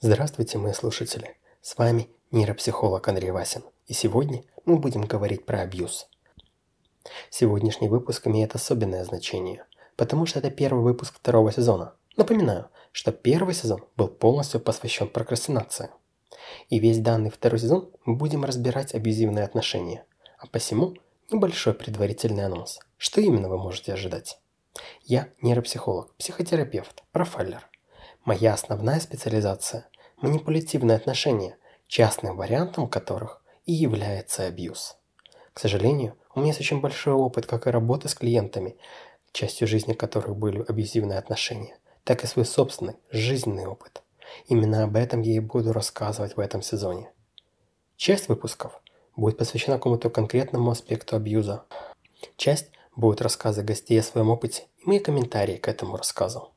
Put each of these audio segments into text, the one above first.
Здравствуйте, мои слушатели! С вами нейропсихолог Андрей Васин. И сегодня мы будем говорить про абьюз. Сегодняшний выпуск имеет особенное значение, потому что это первый выпуск второго сезона. Напоминаю, что первый сезон был полностью посвящен прокрастинации. И весь данный второй сезон мы будем разбирать абьюзивные отношения. А посему небольшой предварительный анонс. Что именно вы можете ожидать? Я нейропсихолог, психотерапевт, профайлер – Моя основная специализация – манипулятивные отношения, частным вариантом которых и является абьюз. К сожалению, у меня есть очень большой опыт как и работы с клиентами, частью жизни которых были абьюзивные отношения, так и свой собственный жизненный опыт. Именно об этом я и буду рассказывать в этом сезоне. Часть выпусков будет посвящена какому-то конкретному аспекту абьюза. Часть будут рассказы гостей о своем опыте и мои комментарии к этому рассказу.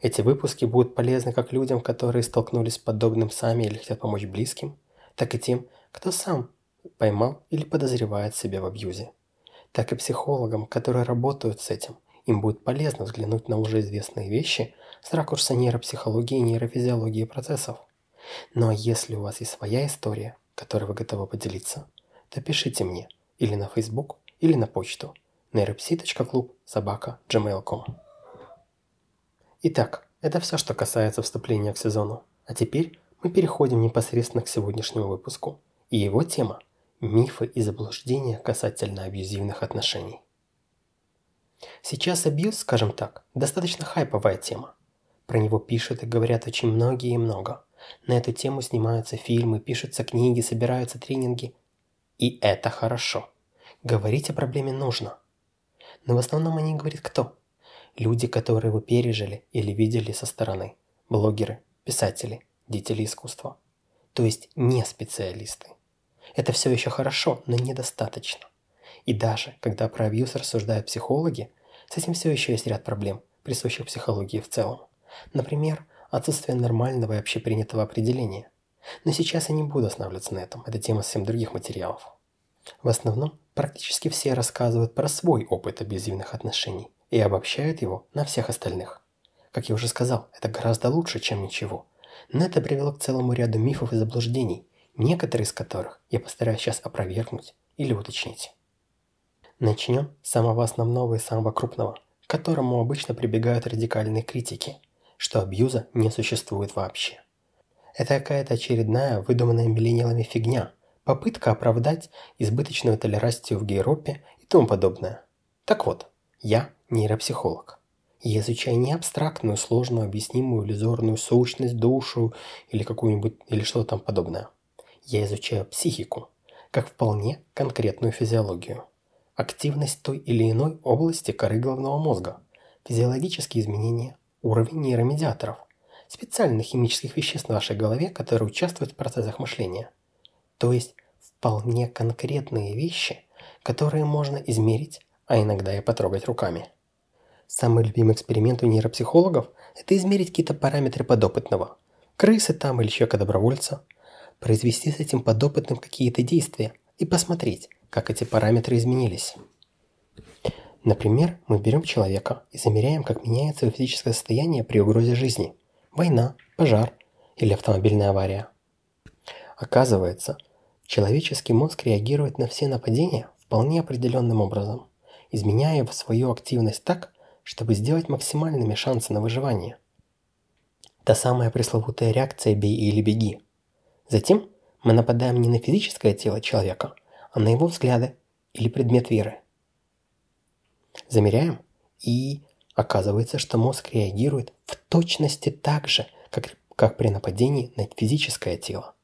Эти выпуски будут полезны как людям, которые столкнулись с подобным сами или хотят помочь близким, так и тем, кто сам поймал или подозревает себя в абьюзе. Так и психологам, которые работают с этим, им будет полезно взглянуть на уже известные вещи с ракурса нейропсихологии и нейрофизиологии процессов. Но если у вас есть своя история, которой вы готовы поделиться, то пишите мне или на Facebook, или на почту neiropsi.club собака gmail.com. Итак, это все, что касается вступления к сезону. А теперь мы переходим непосредственно к сегодняшнему выпуску. И его тема – мифы и заблуждения касательно абьюзивных отношений. Сейчас абьюз, скажем так, достаточно хайповая тема. Про него пишут и говорят очень многие и много. На эту тему снимаются фильмы, пишутся книги, собираются тренинги. И это хорошо. Говорить о проблеме нужно. Но в основном о ней говорит кто? Люди, которые его пережили или видели со стороны. Блогеры, писатели, деятели искусства. То есть не специалисты. Это все еще хорошо, но недостаточно. И даже, когда про абьюз рассуждают психологи, с этим все еще есть ряд проблем, присущих психологии в целом. Например, отсутствие нормального и общепринятого определения. Но сейчас я не буду останавливаться на этом, это тема совсем других материалов. В основном, практически все рассказывают про свой опыт абьюзивных отношений, и обобщают его на всех остальных. Как я уже сказал, это гораздо лучше, чем ничего. Но это привело к целому ряду мифов и заблуждений, некоторые из которых я постараюсь сейчас опровергнуть или уточнить. Начнем с самого основного и самого крупного, к которому обычно прибегают радикальные критики, что абьюза не существует вообще. Это какая-то очередная выдуманная миллениалами фигня, попытка оправдать избыточную толерастию в гейропе и тому подобное. Так вот, я нейропсихолог. Я изучаю не абстрактную, сложную, объяснимую, иллюзорную сущность, душу или какую-нибудь, или что-то там подобное. Я изучаю психику, как вполне конкретную физиологию. Активность той или иной области коры головного мозга, физиологические изменения, уровень нейромедиаторов, специальных химических веществ в вашей голове, которые участвуют в процессах мышления. То есть вполне конкретные вещи, которые можно измерить, а иногда и потрогать руками. Самый любимый эксперимент у нейропсихологов – это измерить какие-то параметры подопытного. Крысы там или человека-добровольца. Произвести с этим подопытным какие-то действия и посмотреть, как эти параметры изменились. Например, мы берем человека и замеряем, как меняется его физическое состояние при угрозе жизни. Война, пожар или автомобильная авария. Оказывается, человеческий мозг реагирует на все нападения вполне определенным образом, изменяя свою активность так, чтобы сделать максимальными шансы на выживание. Та самая пресловутая реакция «бей или беги». Затем мы нападаем не на физическое тело человека, а на его взгляды или предмет веры. Замеряем, и оказывается, что мозг реагирует в точности так же, как, как при нападении на физическое тело.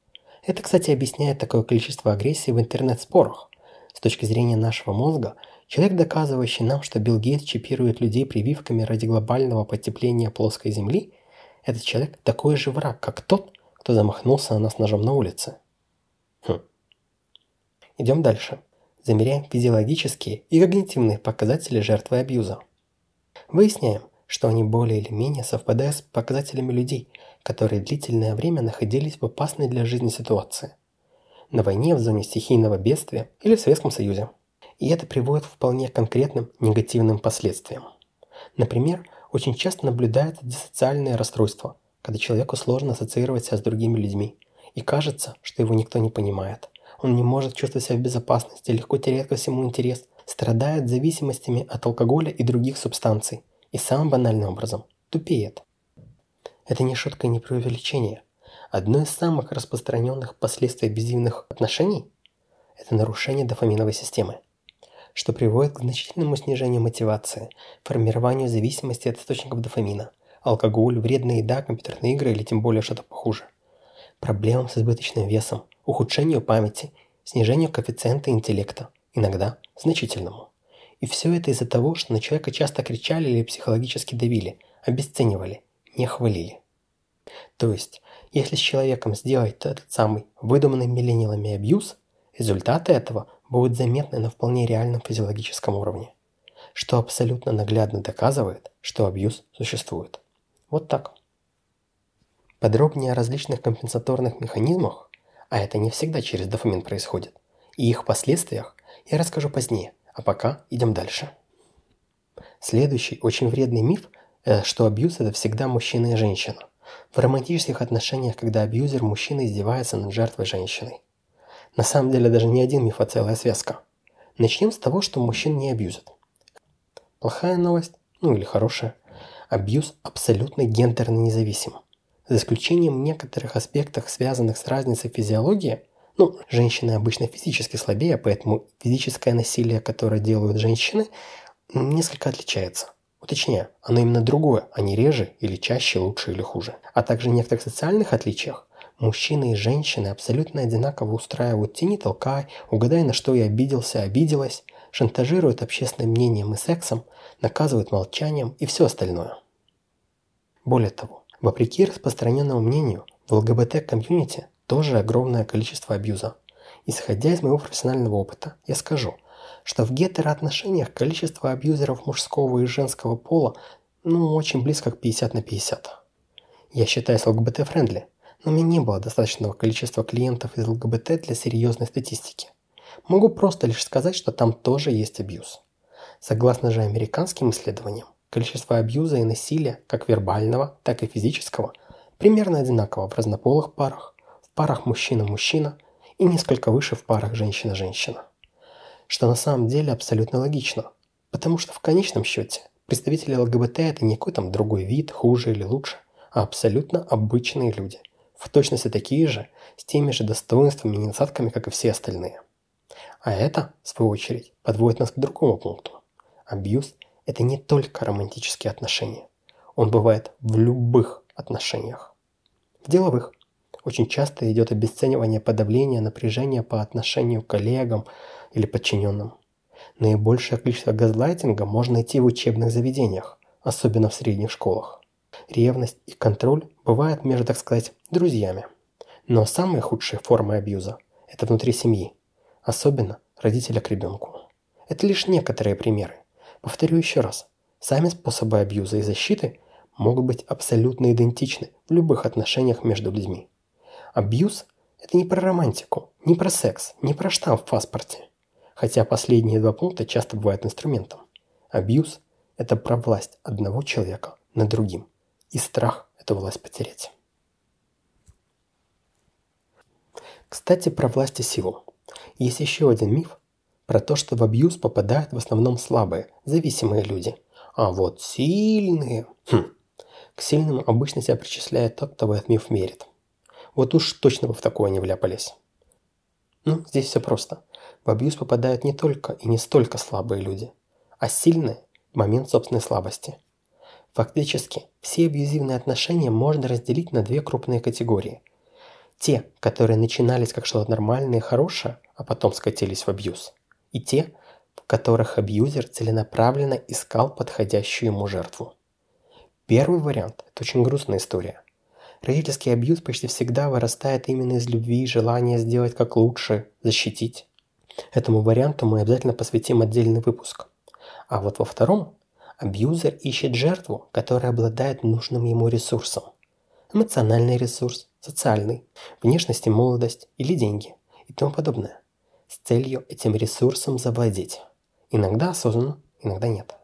Это, кстати, объясняет такое количество агрессии в интернет-спорах. С точки зрения нашего мозга – Человек, доказывающий нам, что Билл Гейтс чипирует людей прививками ради глобального потепления плоской Земли, этот человек такой же враг, как тот, кто замахнулся на нас ножом на улице. Хм. Идем дальше. Замеряем физиологические и когнитивные показатели жертвы абьюза. Выясняем, что они более или менее совпадают с показателями людей, которые длительное время находились в опасной для жизни ситуации. На войне в зоне стихийного бедствия или в Советском Союзе и это приводит к вполне конкретным негативным последствиям. Например, очень часто наблюдается диссоциальное расстройство, когда человеку сложно ассоциировать себя с другими людьми, и кажется, что его никто не понимает. Он не может чувствовать себя в безопасности, легко теряет ко всему интерес, страдает зависимостями от алкоголя и других субстанций, и самым банальным образом тупеет. Это не шутка и не преувеличение. Одно из самых распространенных последствий абьюзивных отношений – это нарушение дофаминовой системы, что приводит к значительному снижению мотивации, формированию зависимости от источников дофамина, алкоголь, вредная еда, компьютерные игры или тем более что-то похуже, проблемам с избыточным весом, ухудшению памяти, снижению коэффициента интеллекта, иногда значительному. И все это из-за того, что на человека часто кричали или психологически давили, обесценивали, не хвалили. То есть, если с человеком сделать этот самый выдуманный миллениалами абьюз, результаты этого будут заметны на вполне реальном физиологическом уровне, что абсолютно наглядно доказывает, что абьюз существует. Вот так. Подробнее о различных компенсаторных механизмах, а это не всегда через дофамин происходит, и их последствиях я расскажу позднее, а пока идем дальше. Следующий очень вредный миф Э, что абьюз – это всегда мужчина и женщина. В романтических отношениях, когда абьюзер мужчина издевается над жертвой женщиной. На самом деле даже не один миф, а целая связка. Начнем с того, что мужчин не абьюзят. Плохая новость, ну или хорошая. Абьюз абсолютно гендерно независим. За исключением некоторых аспектов, связанных с разницей физиологии, ну, женщины обычно физически слабее, поэтому физическое насилие, которое делают женщины, несколько отличается. Уточняю, оно именно другое, а не реже или чаще, лучше или хуже. А также в некоторых социальных отличиях мужчины и женщины абсолютно одинаково устраивают «тяни, толкай», «угадай, на что я обиделся, обиделась», шантажируют общественным мнением и сексом, наказывают молчанием и все остальное. Более того, вопреки распространенному мнению, в ЛГБТ-комьюнити тоже огромное количество абьюза. Исходя из моего профессионального опыта, я скажу – что в гетероотношениях количество абьюзеров мужского и женского пола ну очень близко к 50 на 50. Я считаюсь ЛГБТ-friendly, но у меня не было достаточного количества клиентов из ЛГБТ для серьезной статистики. Могу просто лишь сказать, что там тоже есть абьюз. Согласно же американским исследованиям, количество абьюза и насилия, как вербального, так и физического, примерно одинаково в разнополых парах, в парах мужчина-мужчина и несколько выше в парах женщина-женщина что на самом деле абсолютно логично. Потому что в конечном счете представители ЛГБТ это не какой там другой вид, хуже или лучше, а абсолютно обычные люди. В точности такие же, с теми же достоинствами и недостатками, как и все остальные. А это, в свою очередь, подводит нас к другому пункту. Абьюз – это не только романтические отношения. Он бывает в любых отношениях. В деловых. Очень часто идет обесценивание подавление напряжения по отношению к коллегам, или подчиненным. Наибольшее количество газлайтинга можно найти в учебных заведениях, особенно в средних школах. Ревность и контроль бывают между, так сказать, друзьями. Но самые худшие формы абьюза – это внутри семьи, особенно родителя к ребенку. Это лишь некоторые примеры. Повторю еще раз. Сами способы абьюза и защиты могут быть абсолютно идентичны в любых отношениях между людьми. Абьюз – это не про романтику, не про секс, не про штамп в паспорте хотя последние два пункта часто бывают инструментом. Абьюз – это про власть одного человека над другим и страх эту власть потерять. Кстати, про власть и силу. Есть еще один миф про то, что в абьюз попадают в основном слабые, зависимые люди. А вот сильные... Хм. К сильным обычно себя причисляет тот, кто в этот миф верит. Вот уж точно бы в такое не вляпались. Ну, здесь все просто. В абьюз попадают не только и не столько слабые люди, а сильные в момент собственной слабости. Фактически, все абьюзивные отношения можно разделить на две крупные категории. Те, которые начинались как что-то нормальное и хорошее, а потом скатились в абьюз. И те, в которых абьюзер целенаправленно искал подходящую ему жертву. Первый вариант – это очень грустная история. Родительский абьюз почти всегда вырастает именно из любви и желания сделать как лучше, защитить. Этому варианту мы обязательно посвятим отдельный выпуск. А вот во втором абьюзер ищет жертву, которая обладает нужным ему ресурсом. Эмоциональный ресурс, социальный, внешность и молодость или деньги и тому подобное. С целью этим ресурсом завладеть. Иногда осознанно, иногда нет.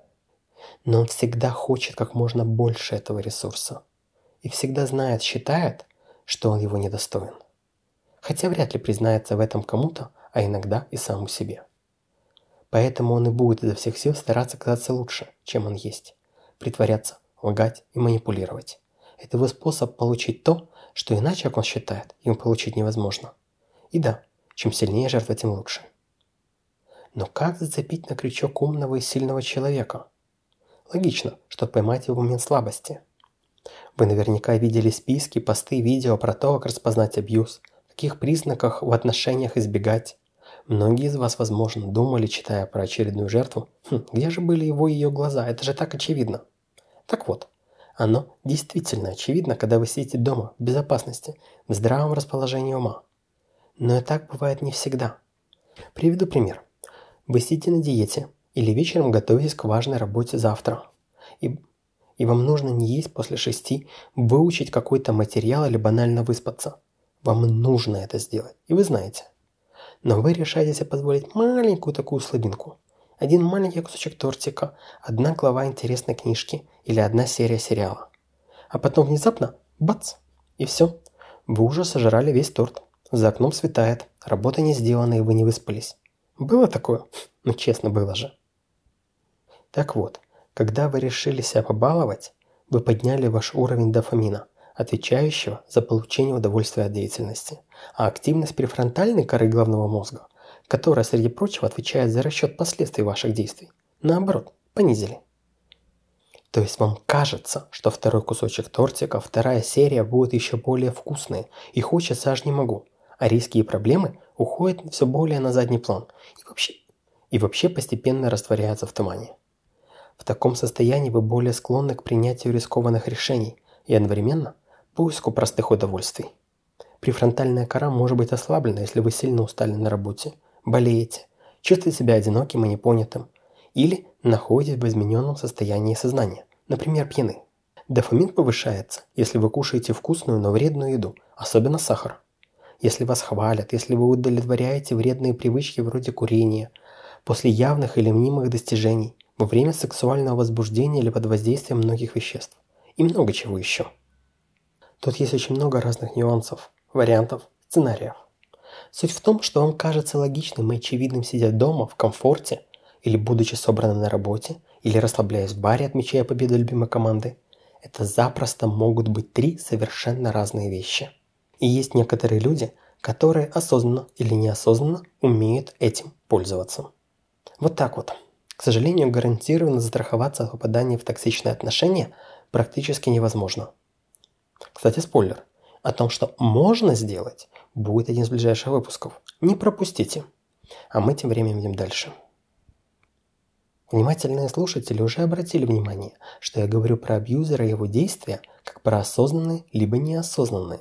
Но он всегда хочет как можно больше этого ресурса. и всегда знает, считает, что он его недостоин. Хотя вряд ли признается в этом кому-то, а иногда и самому себе. Поэтому он и будет изо всех сил стараться казаться лучше, чем он есть. Притворяться, лгать и манипулировать. Это его способ получить то, что иначе, как он считает, ему получить невозможно. И да, чем сильнее жертва, тем лучше. Но как зацепить на крючок умного и сильного человека? Логично, что поймать его в момент слабости. Вы наверняка видели списки, посты, видео про то, как распознать абьюз, каких признаках в отношениях избегать, Многие из вас, возможно, думали, читая про очередную жертву, хм, где же были его и ее глаза, это же так очевидно. Так вот, оно действительно очевидно, когда вы сидите дома, в безопасности, в здравом расположении ума. Но и так бывает не всегда. Приведу пример. Вы сидите на диете или вечером готовитесь к важной работе завтра. И, и вам нужно не есть после шести, выучить какой-то материал или банально выспаться. Вам нужно это сделать, и вы знаете. Но вы решаете себе позволить маленькую такую слабинку. Один маленький кусочек тортика, одна глава интересной книжки или одна серия сериала. А потом внезапно – бац! И все. Вы уже сожрали весь торт. За окном светает, работа не сделана и вы не выспались. Было такое? Ну честно, было же. Так вот, когда вы решили себя побаловать, вы подняли ваш уровень дофамина отвечающего за получение удовольствия от деятельности, а активность префронтальной коры головного мозга, которая, среди прочего, отвечает за расчет последствий ваших действий, наоборот, понизили. То есть вам кажется, что второй кусочек тортика, вторая серия будет еще более вкусные, и хочется аж не могу, а риски и проблемы уходят все более на задний план и вообще, и вообще постепенно растворяются в тумане. В таком состоянии вы более склонны к принятию рискованных решений и одновременно поиску простых удовольствий. Префронтальная кора может быть ослаблена, если вы сильно устали на работе, болеете, чувствуете себя одиноким и непонятым, или находитесь в измененном состоянии сознания, например, пьяны. Дофамин повышается, если вы кушаете вкусную, но вредную еду, особенно сахар. Если вас хвалят, если вы удовлетворяете вредные привычки вроде курения, после явных или мнимых достижений, во время сексуального возбуждения или под воздействием многих веществ. И много чего еще. Тут есть очень много разных нюансов, вариантов, сценариев. Суть в том, что вам кажется логичным и очевидным сидя дома в комфорте, или будучи собранным на работе, или расслабляясь в баре, отмечая победу любимой команды. Это запросто могут быть три совершенно разные вещи. И есть некоторые люди, которые осознанно или неосознанно умеют этим пользоваться. Вот так вот. К сожалению, гарантированно застраховаться от попадания в токсичные отношения практически невозможно. Кстати, спойлер. О том, что можно сделать, будет один из ближайших выпусков. Не пропустите. А мы тем временем идем дальше. Внимательные слушатели уже обратили внимание, что я говорю про абьюзера и его действия как про осознанные либо неосознанные,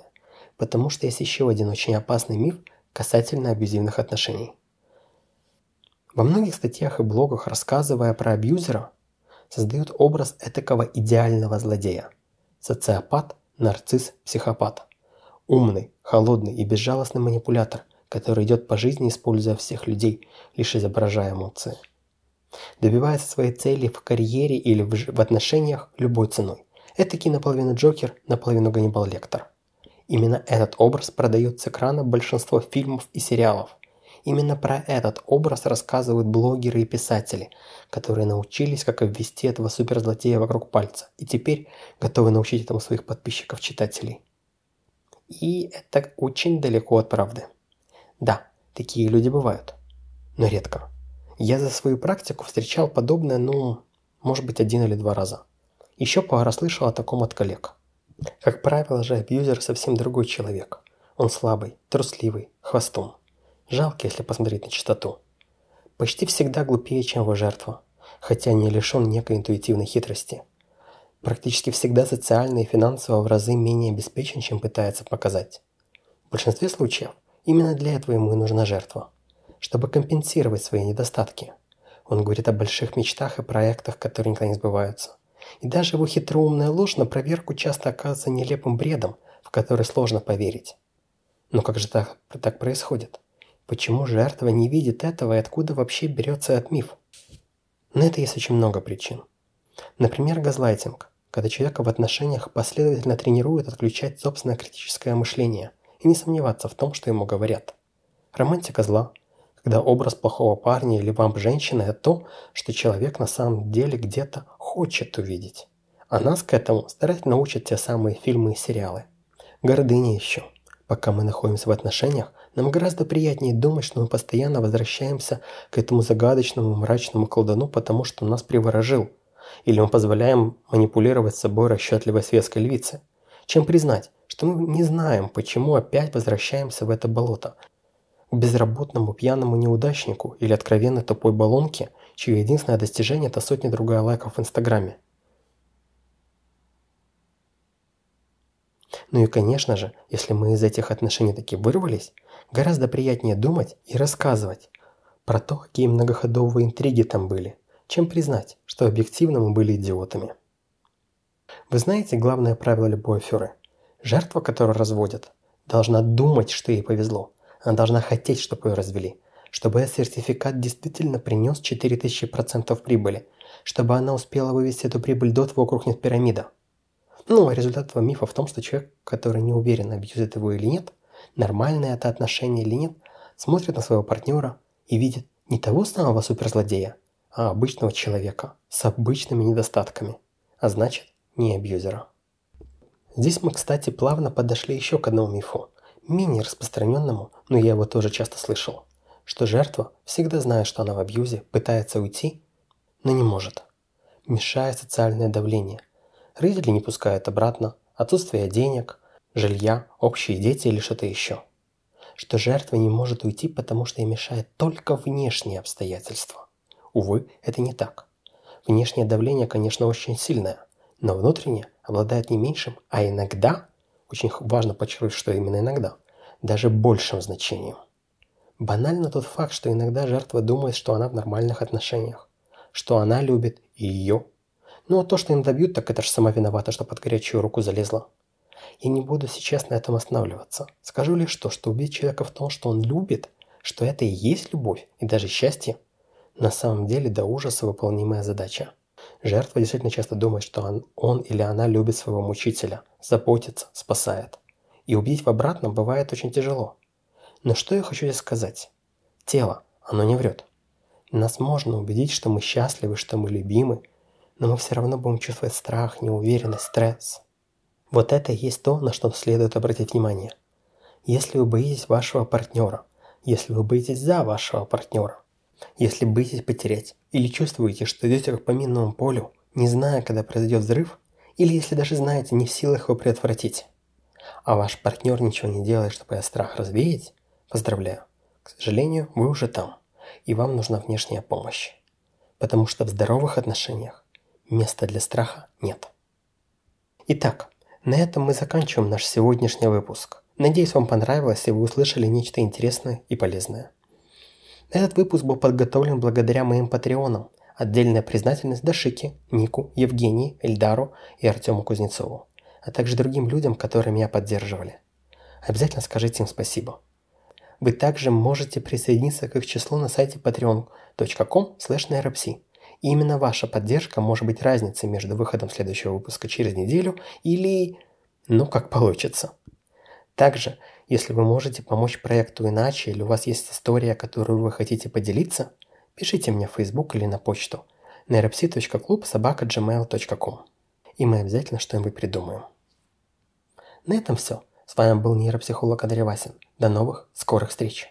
потому что есть еще один очень опасный миф касательно абьюзивных отношений. Во многих статьях и блогах, рассказывая про абьюзера, создают образ этакого идеального злодея. Социопат нарцисс, психопат. Умный, холодный и безжалостный манипулятор, который идет по жизни, используя всех людей, лишь изображая эмоции. Добивается своей цели в карьере или в, в отношениях любой ценой. Этакий наполовину Джокер, наполовину Ганнибал Лектор. Именно этот образ продает с экрана большинство фильмов и сериалов. Именно про этот образ рассказывают блогеры и писатели, которые научились, как обвести этого суперзлодея вокруг пальца, и теперь готовы научить этому своих подписчиков-читателей. И это очень далеко от правды. Да, такие люди бывают, но редко. Я за свою практику встречал подобное, ну, может быть, один или два раза. Еще пара слышал о таком от коллег. Как правило же, абьюзер совсем другой человек. Он слабый, трусливый, хвостун. Жалко, если посмотреть на чистоту. Почти всегда глупее, чем его жертва, хотя не лишен некой интуитивной хитрости. Практически всегда социально и финансово в разы менее обеспечен, чем пытается показать. В большинстве случаев именно для этого ему и нужна жертва, чтобы компенсировать свои недостатки. Он говорит о больших мечтах и проектах, которые никогда не сбываются. И даже его хитроумная ложь на проверку часто оказывается нелепым бредом, в который сложно поверить. Но как же так, так происходит? Почему жертва не видит этого и откуда вообще берется этот миф? На это есть очень много причин. Например, газлайтинг, когда человека в отношениях последовательно тренирует отключать собственное критическое мышление и не сомневаться в том, что ему говорят. Романтика зла, когда образ плохого парня или вам женщины – это то, что человек на самом деле где-то хочет увидеть. А нас к этому старательно учат те самые фильмы и сериалы. Гордыня еще. Пока мы находимся в отношениях, нам гораздо приятнее думать, что мы постоянно возвращаемся к этому загадочному мрачному колдуну, потому что он нас приворожил. Или мы позволяем манипулировать собой расчетливой светской львице. Чем признать, что мы не знаем, почему опять возвращаемся в это болото. К безработному пьяному неудачнику или откровенно тупой баллонке, чье единственное достижение – это сотня-другая лайков в Инстаграме. Ну и конечно же, если мы из этих отношений таки вырвались, гораздо приятнее думать и рассказывать про то, какие многоходовые интриги там были, чем признать, что объективно мы были идиотами. Вы знаете главное правило любой аферы? Жертва, которую разводят, должна думать, что ей повезло. Она должна хотеть, чтобы ее развели. Чтобы этот сертификат действительно принес 4000% прибыли. Чтобы она успела вывести эту прибыль до того, как рухнет пирамида. Ну, а результат этого мифа в том, что человек, который не уверен, абьюзит его или нет, нормальное это отношение или нет, смотрит на своего партнера и видит не того самого суперзлодея, а обычного человека с обычными недостатками, а значит, не абьюзера. Здесь мы, кстати, плавно подошли еще к одному мифу, менее распространенному, но я его тоже часто слышал, что жертва всегда знает, что она в абьюзе, пытается уйти, но не может. Мешает социальное давление – Родители не пускают обратно, отсутствие денег, жилья, общие дети или что-то еще. Что жертва не может уйти, потому что ей мешает только внешние обстоятельства. Увы, это не так. Внешнее давление, конечно, очень сильное, но внутреннее обладает не меньшим, а иногда, очень важно подчеркнуть, что именно иногда, даже большим значением. Банально тот факт, что иногда жертва думает, что она в нормальных отношениях, что она любит ее ну а то, что им добьют, так это же сама виновата, что под горячую руку залезла. Я не буду сейчас на этом останавливаться. Скажу лишь то, что убить человека в том, что он любит, что это и есть любовь, и даже счастье, на самом деле до ужаса выполнимая задача. Жертва действительно часто думает, что он, он или она любит своего мучителя, заботится, спасает. И убить в обратном бывает очень тяжело. Но что я хочу здесь сказать? Тело, оно не врет. Нас можно убедить, что мы счастливы, что мы любимы, но мы все равно будем чувствовать страх, неуверенность, стресс. Вот это и есть то, на что следует обратить внимание. Если вы боитесь вашего партнера, если вы боитесь за вашего партнера, если боитесь потерять или чувствуете, что идете по минному полю, не зная, когда произойдет взрыв, или если даже знаете, не в силах его предотвратить, а ваш партнер ничего не делает, чтобы этот страх развеять, поздравляю. К сожалению, вы уже там, и вам нужна внешняя помощь. Потому что в здоровых отношениях места для страха нет. Итак, на этом мы заканчиваем наш сегодняшний выпуск. Надеюсь, вам понравилось и вы услышали нечто интересное и полезное. Этот выпуск был подготовлен благодаря моим патреонам. Отдельная признательность Дашике, Нику, Евгении, Эльдару и Артему Кузнецову, а также другим людям, которые меня поддерживали. Обязательно скажите им спасибо. Вы также можете присоединиться к их числу на сайте patreon.com и именно ваша поддержка может быть разницей между выходом следующего выпуска через неделю или... ну, как получится. Также, если вы можете помочь проекту иначе или у вас есть история, которую вы хотите поделиться, пишите мне в Facebook или на почту neuropsi.club И мы обязательно что-нибудь придумаем. На этом все. С вами был нейропсихолог Андрей Васин. До новых скорых встреч.